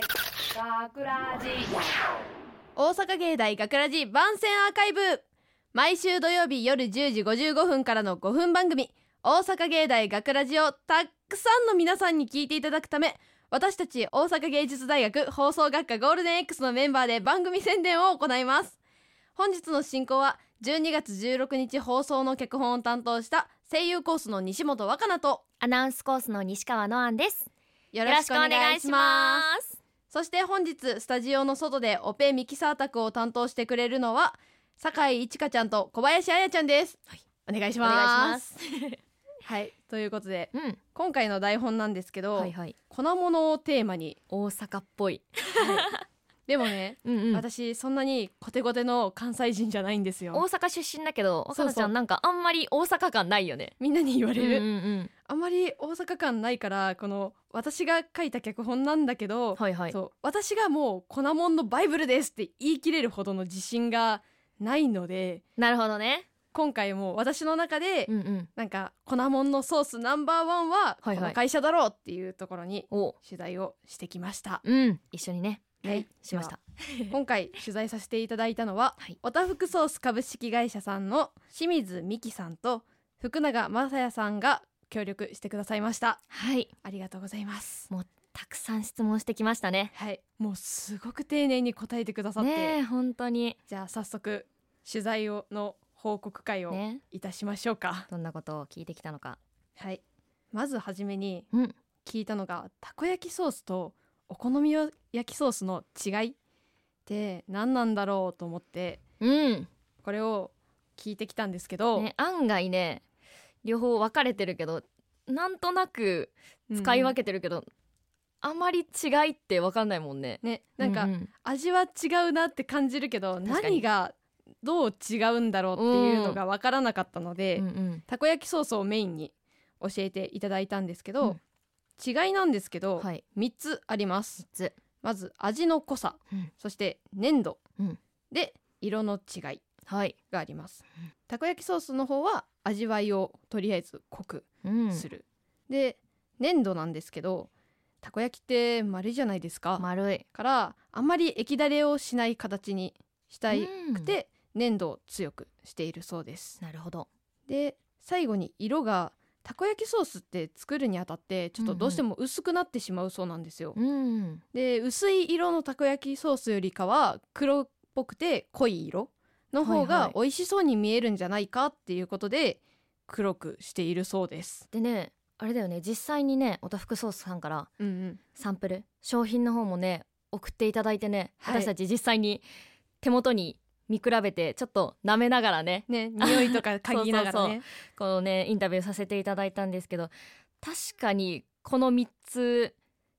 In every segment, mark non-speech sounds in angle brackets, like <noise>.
学ラジ大阪芸大学ラジ番宣アーカイブ。毎週土曜日夜10時55分からの5分番組。大阪芸大学ラジをたくさんの皆さんに聞いていただくため私たち大阪芸術大学放送学科ゴールデン X のメンバーで番組宣伝を行います。本日の進行は12月16日放送の脚本を担当した声優コースの西本若菜とアナウンスコースの西川のあんです。よよろしくお願いしますそして本日スタジオの外でオペミキサー宅を担当してくれるのは酒井一華ちゃんと小林彩ちゃんです、はい。お願いします。はい。<laughs> ということでうん。今回の台本なんですけど、はいはい。粉物をテーマに、大阪っぽいでもね、うんうん。私そんなにコテコテの関西人じゃないんです大よ阪出身だけど若菜ちゃんなんかあんまり大阪感ないよね。みんなに言われる、うんうんうん。あんまり大阪感ないからこの私が書いた脚本なんだけど、はいはい。そう私がもう粉もんのバイブルですって言い切れるほどの自信がないのでなるほどね。今回も私の中で、うんうん。なんか粉もんのソースナンバーワンははいはい。この会社だろうっていうところにお。取材をしてきました、うん。一緒にねはいしました。今回取材させていただいたのは、はい。おたふくソース株式会社さんの清水美希さんと福永正也さんが協力してくださいました。はい。ありがとうございます。たくさん質問してきましたね。はい。もうすごく丁寧に答えてくださって、本当に。じゃあ早速取材をの報告会をね。いたしましょうか、どんなことを聞いてきたのか。はい。まずはじめにうん。聞いたのがたこ焼きソースとお好み焼きソースの違いって何なんだろうと思ってうん。これを聞いてきたんですけど、ね案外ね両方分かれてるけどなんとなく使い分けてるけど、あまり違いって分かんないもんね。ねなんかうう味は違うなって感じるけど何がどう違うんだろうっていうのが分からなかったので、うんうん。たこ焼きソースをメインに教えていただいたんですけど、うん違いなんですけど、はい。3つあります。まず味の濃さ、うん。そして粘度、うん。で色の違いはい、があります、うんたこ焼きソースの方は味わいをとりあえず濃くうん、する、で粘度なんですけどたこ焼きって丸いじゃないですか、丸い。からあんまり液だれをしない形にしたいくて、粘度を強くしているそうです。なるほど。で最後に色がたこ焼きソースって作るにあたってちょっとどうしても薄くなってしまうそうなんですよ、うん。で薄い色のたこ焼きソースよりかは黒っぽくて濃い色の方はいはい。が美味しそうに見えるんじゃないかっていうことで黒くしているそうです。でねあれだよね。実際にねおたふくソースさんからうんうん、サンプル商品の方もね送っていただいてね、はい。私たち実際に手元に見比べてちょっと舐めながらね。ね匂いとか嗅ぎながらね。<laughs> このねインタビューさせていただいたんですけど確かにこの3つ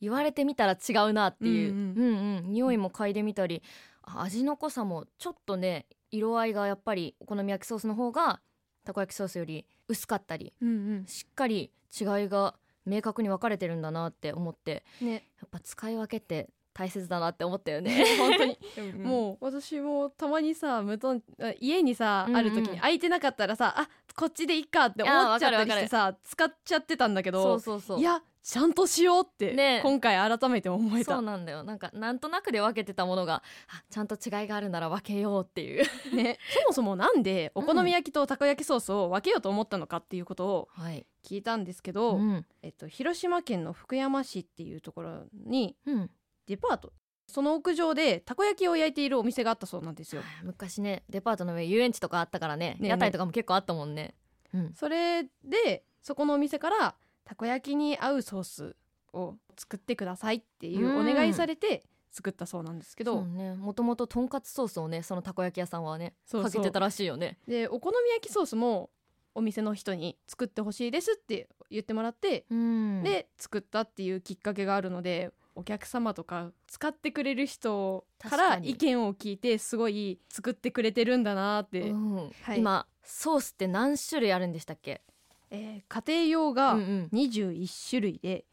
言われてみたら違うなっていう、ううん。んうん。匂いも嗅いでみたりあ味の濃さもちょっとね色合いがやっぱりお好み焼きソースの方がたこ焼きソースより薄かったりうんうん。しっかり違いが明確に分かれてるんだなって思って。ね。やっぱ使い分けって大切だなって思ったよね。本当に。<laughs> うんもう私もたまにさ無頓あ家にさ、うんうん。ある時に空いてなかったらさあこっちでいいかって思っちゃったりしてさ使っちゃってたんだけそどうそうそう。いやちゃんとしようって、ね。今回改めて思えた。そうなんだよ。なんかなんとなくで分けてたものがあちゃんと違いがあるなら分けようっていう。ね、そもそもなんでお好み焼きとたこ焼きソースを分けようと思ったのかっていうことをはい。聞いたんですけど、うん。えっと、広島県の福山市っていうところにうんデパート。その屋上でたこ焼きを焼いているお店があったそうなんですよ。昔ねデパートの上遊園地とかあったからねね屋台とかも結構あったもんね。うん。それでそこのお店からたこ焼きに合うソースを作ってくださいっていうお願いされて作ったそうなんですけど、もともととんかつソースをねそのたこ焼き屋さんはねかけてたらしいよね。でお好み焼きソースもお店の人に作ってほしいですって言ってもらって、うん。で作ったっていうきっかけがあるのでお客様とか使ってくれる人からに。意見を聞いてすごい作ってくれてるんだなって、うん。はい。今ソースって何種類あるんでしたっけ？えー家庭用がうんうん。21種類で、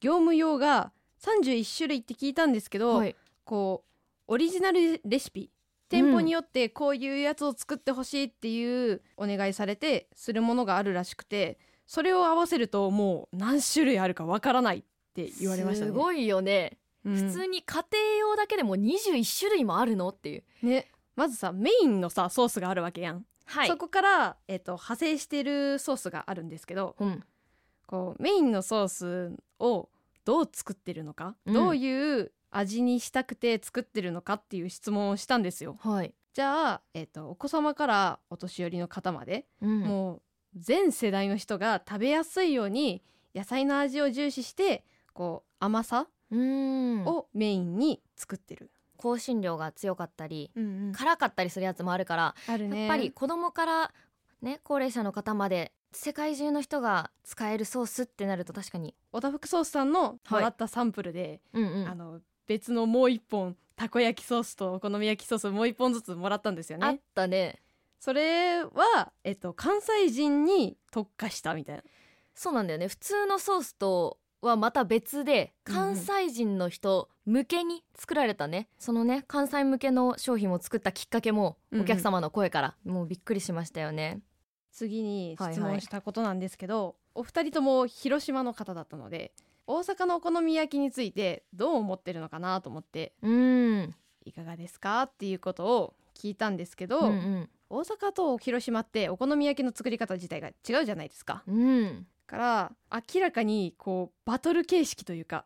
業務用が31種類って聞いたんですけど、はい。こうオリジナルレシピ店舗によってこういうやつを作ってほしいっていうお願いされてするものがあるらしくてそれを合わせるともう何種類あるかわからないって言われましたね。すごいよね。うん。普通に家庭用だけでも21種類もあるの？っていう。ね。まずさメインのさソースがあるわけやん、はい。そこから、えっと派生してるソースがあるんですけどうん。こうメインのソースをどう作ってるのか、うん。どういう味にしたくて作ってるのかっていう質問をしたんですよ。はい、じゃあ、えっとお子様からお年寄りの方まで、うん、もう全世代の人が食べやすいように野菜の味を重視してこう甘さうん。をメインに作ってる、香辛料が強かったりうんうん。辛かったりするやつもあるから、やっぱり子供からね高齢者の方まで世界中の人が使えるソースってなると確かに。オタフクソースさんのもらったサンプルで、うんうん。あの別のもう一本たこ焼きソースとお好み焼きソースもう一本ずつもらったんですよあっねたね。それは、えっと、関西人に特化したみたいな。そうなんだよね。普通のソースとはまた別でうん関西人の人向けに作られたね、そのね関西向けの商品を作ったきっかけもうんうん。お客様の声から、もうびっくりしましたよね。次に質はいはい問したことなんですけど、お二人とも広島の方だったので大阪のお好み焼きについてどう思ってるのかなと思ってうん。いかがですかっていうことを聞いたんですけど、うん大阪と広島ってお好み焼きの作り方自体が違うじゃないですか。うんうんから明らかにこうバトル形式というか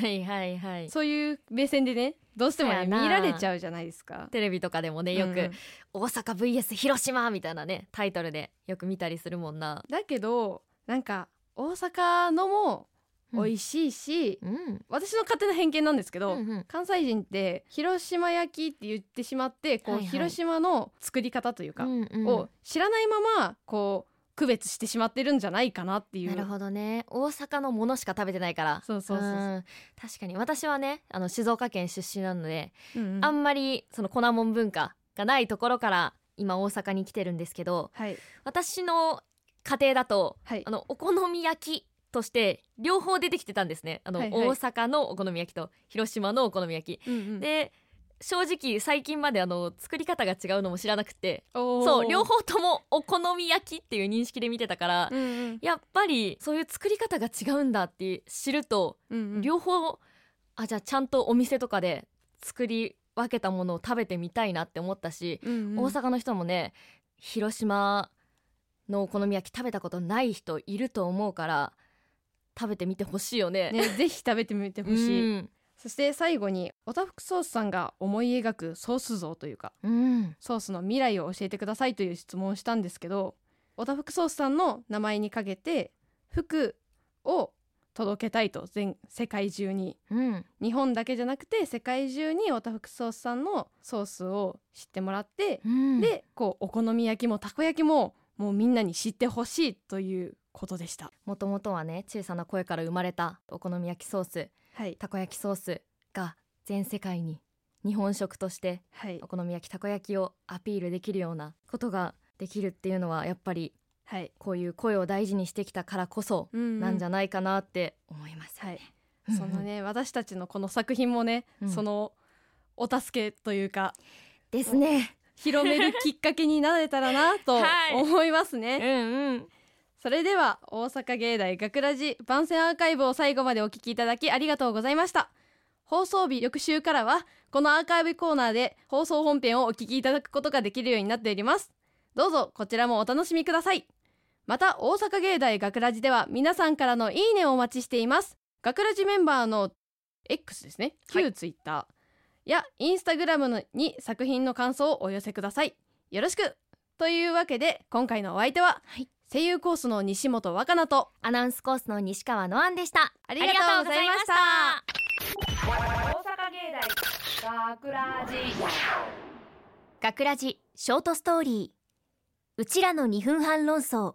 はいはいはい。そういう目線でねどうしても見られちゃうじゃないですか。テレビとかでもねよく、うん。うん大阪 VS 広島みたいなねタイトルでよく見たりするもんな。だけどなんか大阪のも美味しいし、うん。私の勝手な偏見なんですけど、うんうん。関西人って広島焼きって言ってしまってこう、はいはい。広島の作り方というか、を知らないままこう区別してしまってるんじゃないかなっていう。なるほどね。大阪のものしか食べてないから。そうそうそうそう。うん。確かに。私はねあの静岡県出身なので、うんうん。あんまりその粉もん文化がないところから今大阪に来てるんですけどはい。私の家庭だとはい。あのお好み焼きとして両方出てきてたんですね。あの、はいはい。大阪のお好み焼きと広島のお好み焼き、うんうん。で正直最近まであの作り方が違うのも知らなくて。そう両方ともお好み焼きっていう認識で見てたから、うんうん。やっぱりそういう作り方が違うんだって知ると、うんうん。両方あじゃあちゃんとお店とかで作り分けたものを食べてみたいなって思ったし、うんうん。大阪の人もね広島のお好み焼き食べたことない人いると思うから食べてみてほしいよね。ねぜひ食べてみてほしい、うんそして最後におたふくソースさんが思い描くソース像というかうん。ソースの未来を教えてくださいという質問をしたんですけどおたふくソースさんの名前にかけて服を届けたいと全世界中に。うん。日本だけじゃなくて世界中におたふくソースさんのソースを知ってもらって、うん。でこうお好み焼きもたこ焼きももうみんなに知ってほしいということでした。もともとはね小さな声から生まれたお好み焼きソースはい、たこ焼きソースが全世界に日本食としてはい。お好み焼きたこ焼きをアピールできるようなことができるっていうのはやっぱりはい、こういう声を大事にしてきたからこそなんじゃないかなって思いますよね。はい、そのね <laughs> 私たちのこの作品もね、うん。そのお助けというかですね。広めるきっかけになれたらなと <laughs> はい。思いますうね、んうん。それでは大阪芸大学ラジ番宣アーカイブを最後までお聞きいただきありがとうございました。放送日翌週からはこのアーカイブコーナーで放送本編をお聞きいただくことができるようになっております。どうぞこちらもお楽しみください。また大阪芸大学ラジでは皆さんからのいいねをお待ちしています。学ラジメンバーの X ですね。はい。旧ツイッターやインスタグラムのに作品の感想をお寄せください。よろしく。というわけで今回のお相手は、はい声優コースの西本若菜とアナウンスコースの西川のあんでした。ありがとうございました。大阪芸大学ラジ学ラジショートストーリー。うちらの2分半論争。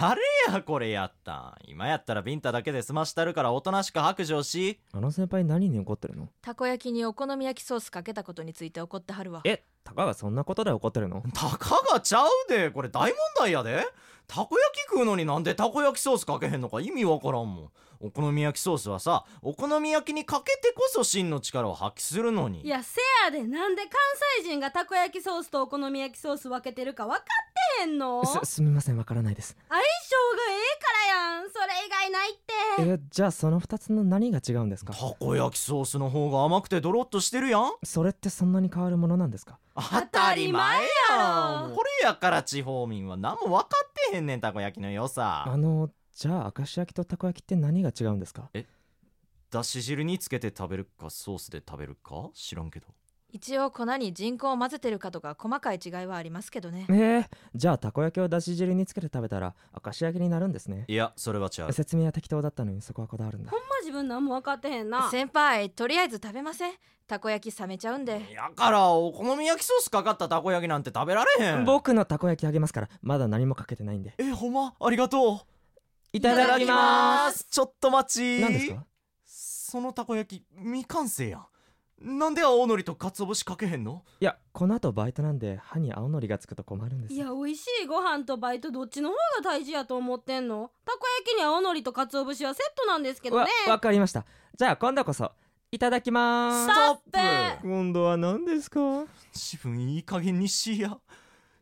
誰やこれやったん。今やったらビンタだけで済ましたるからおとなしく白状し。あの先輩何に怒ってるの？たこ焼きにお好み焼きソースかけたことについて怒ってはるわ。えたかがそんなことで怒ってるの？たかがちゃうで。これ大問題やでたこ焼き食うのになんでたこ焼きソースかけへんのか意味わからんもん。お好み焼きソースはさお好み焼きにかけてこそ真の力を発揮するのに。いやせやで。なんで関西人がたこ焼きソースとお好み焼きソース分けてるか分かってへへんの？すすみませんわからないです。相性がええからやん。それ以外ないって。えじゃあその2つの何が違うんですか？たこ焼きソースの方が甘くてドロッとしてるやん。それってそんなに変わるものなんですか？当たり前やろ。んこれやから地方民は何も分かってへんねんたこ焼きの良さ。あのじゃあ明石焼きとたこ焼きって何が違うんですか？だし汁につけて食べるかソースで食べるか？知らんけど。一応粉に人工を混ぜてるかとか細かい違いはありますけどね。えー、じゃあたこ焼きをだし汁につけて食べたら明石焼きになるんですね。いやそれは違う。説明は適当だったのにそこはこだわるんだ。ほんま自分何も分かってへんな。先輩とりあえず食べません。たこ焼き冷めちゃうんで。やからお好み焼きソースかかったたこ焼きなんて食べられへん。僕のたこ焼きあげますからまだ何もかけてないんで。えほんま？ありがとういただきます。ちょっと待ち。何ですか？そのたこ焼き未完成やん。なんで青のりと鰹節かけへんの？いやこの後バイトなんで歯に青のりがつくと困るんです。いや美味しいご飯とバイトどっちの方が大事やと思ってんの？たこ焼きに青のりと鰹節はセットなんですけどわね。わかりました。じゃあ今度こそいただきまーストップ。今度は何ですか？自分いい加減にしいや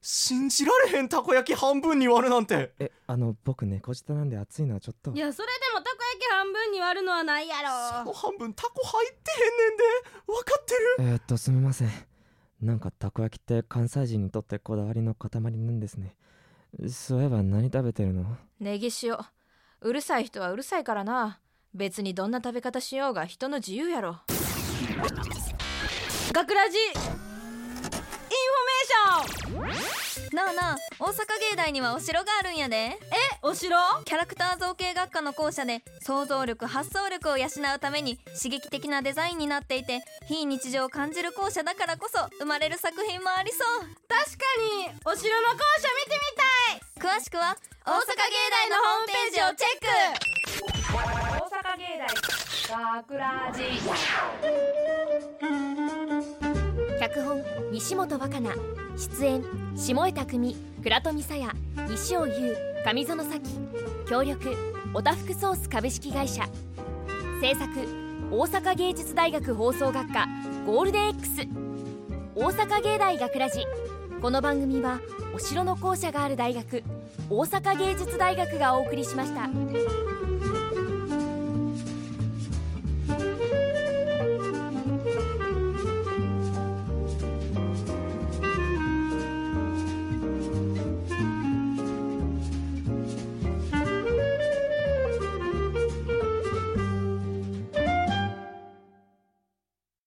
信じられへんたこ焼き半分に割るなんて。えあの僕猫舌なんで熱いのはちょっと。いやそれでもたこ焼き半分に割るのはないやそのろ半分タコ入ってへんねんで。分かってる？えー、っとすみません。なんかたこ焼きって関西人にとってこだわりの塊なんですね。そういえば何食べてるの？ネギ塩。うるさい人はうるさいからな。別にどんな食べ方しようが人の自由やろ。学ラジあなあ大阪芸大にはお城があるんやで。えお城？キャラクター造形学科の校舎で想像力発想力を養うために刺激的なデザインになっていて非日常を感じる校舎だからこそ生まれる作品もありそう。確かにお城の校舎見てみたい。詳しくは大阪芸大のホームページをチェック。大阪芸大学ラジ脚本西本若菜。出演下枝久倉富沙耶西尾優上園咲。協力おたふくソース株式会社。制作大阪芸術大学放送学科ゴールデン X 大阪芸大学ラジこの番組はお城の校舎がある大学大阪芸術大学がお送りしました。